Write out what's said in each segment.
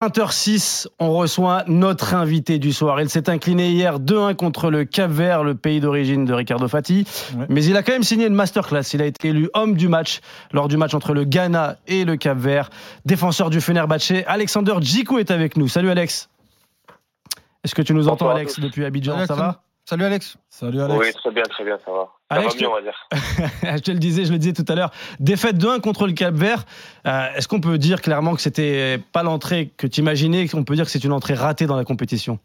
20h06, on reçoit notre invité du soir. Il s'est incliné hier 2-1 contre le Cap Vert, le pays d'origine de Ricardo Fati. Ouais. Mais il a quand même signé une masterclass. Il a été élu homme du match lors du match entre le Ghana et le Cap Vert. Défenseur du Fenerbahçe, Alexander Djikou est avec nous. Salut Alex. Est-ce que tu nous entends Alex depuis Abidjan? Ça va? Salut Alex. Salut Alex. Oui, très bien, très bien, ça va. Ça Alex, va mieux, on va dire. je te le disais, je le disais tout à l'heure, défaite 2-1 contre le Cap Vert. Euh, Est-ce qu'on peut dire clairement que c'était pas l'entrée que tu imaginais, qu'on peut dire que c'est une entrée ratée dans la compétition?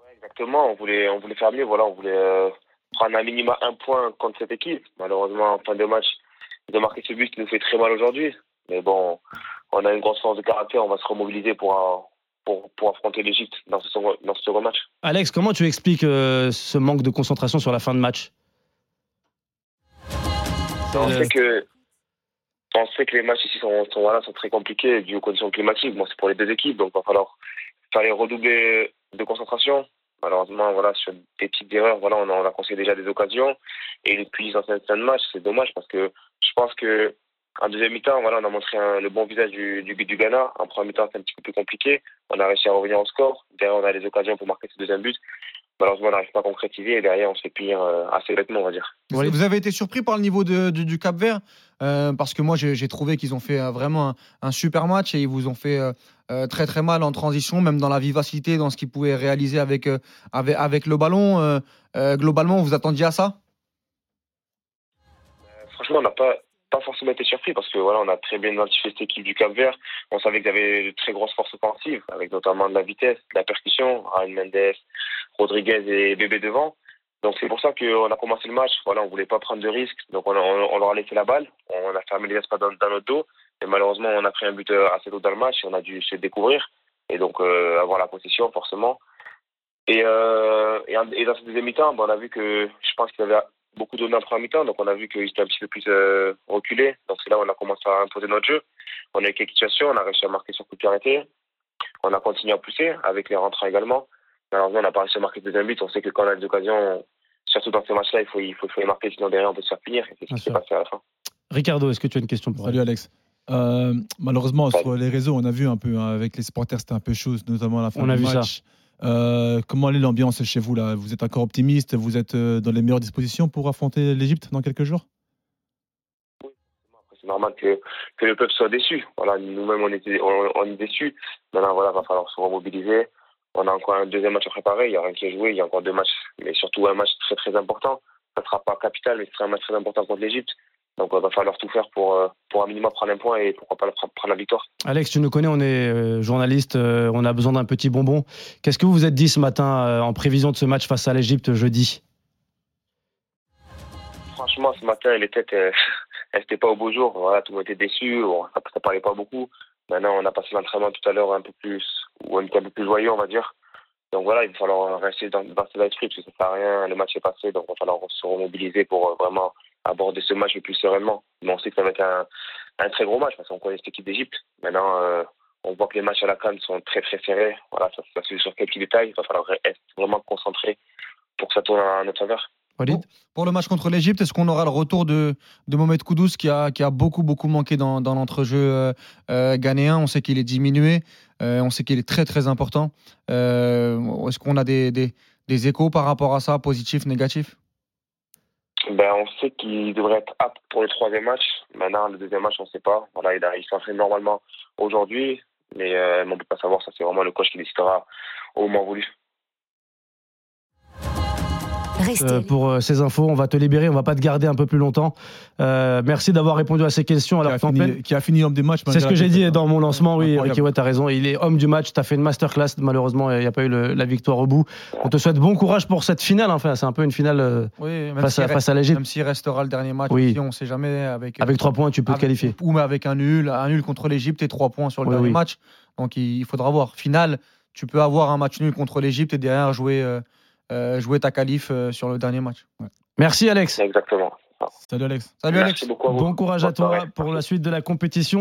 Ouais, exactement, on voulait, on voulait faire mieux, voilà, on voulait euh, prendre un minima un point contre cette équipe. Malheureusement, en fin de match, de marquer ce but qui nous fait très mal aujourd'hui. Mais bon, on a une grosse force de caractère, on va se remobiliser pour, euh, pour, pour affronter l'Égypte dans ce, dans ce second match. Alex, comment tu expliques euh, ce manque de concentration sur la fin de match? On Euh, sait que on sait que les matchs ici sont, sont, voilà, sont très compliqués dû aux conditions climatiques. Bon, c'est pour les deux équipes, donc il va falloir fallait redoubler de concentration. Malheureusement, voilà, sur des petites erreurs, voilà, on a, on a conseillé déjà des occasions. Et depuis dans cette fin de match, c'est dommage parce que je pense que en deuxième mi-temps, voilà, on a montré un- le bon visage du, du but du Ghana. En première mi-temps, c'est un petit peu plus compliqué. On a réussi à revenir au score. Derrière, on a les occasions pour marquer ce deuxième but. Malheureusement, on n'arrive pas à concrétiser et derrière, on se fait punir euh, assez bêtement, on va dire. Vous- avez été surpris par le niveau de- du, du Cap Vert Euh, Parce que moi, j'ai trouvé qu'ils ont fait euh, vraiment un, un super match et ils vous ont fait euh, très très mal en transition, même dans la vivacité, dans ce qu'ils pouvaient réaliser avec, euh, avec, avec le ballon. Globalement, vous attendiez à ça? Franchement, on n'a pas, pas forcément été surpris parce que voilà, on a très bien identifié cette équipe du Cap Vert. On savait qu'ils avaient de très grosses forces offensives, avec notamment de la vitesse, de la percussion, Ryan Mendes, Rodriguez et Bébé devant. Donc c'est pour ça qu'on a commencé le match. Voilà, on voulait pas prendre de risques, donc on, leur a laissé la balle. On a fermé les espaces dans, dans notre dos. Et malheureusement, on a pris un but euh, assez tôt dans le match et on a dû se découvrir et donc euh, avoir la possession forcément. Et, euh, et, dans ce deuxième mi-temps, on a vu que je pense qu'il avait beaucoup donné en première mi-temps, donc on a vu qu'ils étaient un petit peu plus euh, reculés. Donc c'est là où on a commencé à imposer notre jeu. On a eu quelques situations, on a réussi à marquer sur coup de pied arrêté. On a continué à pousser avec les rentrants également. Malheureusement, on n'a pas réussi à marquer le deuxième but. On sait que quand on a des occasions, surtout dans ces matchs-là, il faut, il faut, il faut les marquer, sinon derrière on peut se faire punir. Et c'est ce qui s'est passé à la fin. Ricardo, est-ce que tu as une question pour Salut elle Alex. Euh, malheureusement, sur les réseaux, on a vu un peu hein, avec les supporters, c'était un peu chaud, notamment à la fin On a du vu ça. Euh, comment est l'ambiance chez vous là? Vous êtes encore optimiste? Vous êtes euh, dans les meilleures dispositions pour affronter l'Égypte dans quelques jours? C'est normal que, le peuple soit déçu. Voilà, nous-mêmes, on, on est déçus. Maintenant, voilà, va falloir se remobiliser. On a encore un deuxième match à préparer. Il n'y a rien qui est joué. Il y a encore deux matchs, mais surtout un match très, très important. Ça ne sera pas capital, mais ce sera un match très important contre l'Égypte. Donc, il va falloir tout faire pour, euh, pour un minimum prendre un point et pourquoi pas prendre la victoire. Alex, tu nous connais, on est euh, journaliste, euh, on a besoin d'un petit bonbon. Qu'est-ce que vous vous êtes dit ce matin en prévision de ce match face à l'Égypte jeudi? Franchement, ce matin, les têtes, elles n'étaient pas au beau jour. Voilà, tout le monde était déçu. Ça ne parlait pas beaucoup. Maintenant, on a passé l'entraînement tout à l'heure un peu plus, ou un peu plus joyeux, on va dire. Donc voilà, il va falloir rester dans, dans cet esprit parce que ça ne sert à rien. Le match est passé, donc il va falloir se remobiliser pour vraiment aborder ce match le plus sereinement. Mais on sait que ça va être un, un très gros match parce qu'on connaît cette équipe d'Égypte. Maintenant, euh, on voit que les matchs à la Cannes sont très très serrés. Voilà, ça, ça se joue sur quelques petits détails. Il va falloir être vraiment concentré pour que ça tourne en notre faveur. Walid Pour le match contre l'Égypte, est-ce qu'on aura le retour de, de Mohamed Koudous qui a, qui a beaucoup, beaucoup manqué dans, dans l'entrejeu euh, euh, ghanéen? On sait qu'il est diminué, euh, on sait qu'il est très, très important. Euh, est-ce qu'on a des, des, des échos par rapport à ça, positifs, négatifs? Ben, on sait qu'il devrait être apte pour le troisième match. Maintenant, le deuxième match, on ne sait pas. Voilà, il, a- il normalement aujourd'hui, mais euh, on ne peut pas savoir. Ça, c'est vraiment le coach qui décidera au moment voulu. Restez Euh, pour euh, ces infos. On va te libérer, on va pas te garder un peu plus longtemps. Euh, merci d'avoir répondu à ces questions. qui Alors, a, Tempête, fini, qui a fini homme des matchs. c'est ce que j'ai dit dans mon lancement. Oui. Ricky, ouais, t'as raison. Il est homme du match. T'as fait une masterclass. Malheureusement, il n'y a pas eu le- la victoire au bout. On te souhaite bon courage pour cette finale. Enfin, c'est un peu une finale Oui, face, à, reste- face à l'Égypte. même s'il restera le dernier match, Oui. on ne sait jamais. Avec, Avec trois points, tu peux te qualifier. Ou mais avec un nul, un nul contre l'Égypte et trois points sur le Oui, dernier oui. match. Donc il, il faudra voir. Finale, tu peux avoir un match nul contre l'Égypte et derrière jouer, euh, jouer ta qualif euh, sur le dernier match. Merci, Alex. Exactement. Salut Alex. Salut Merci Alex. beaucoup à vous. Bon courage à toi pour la suite de la compétition.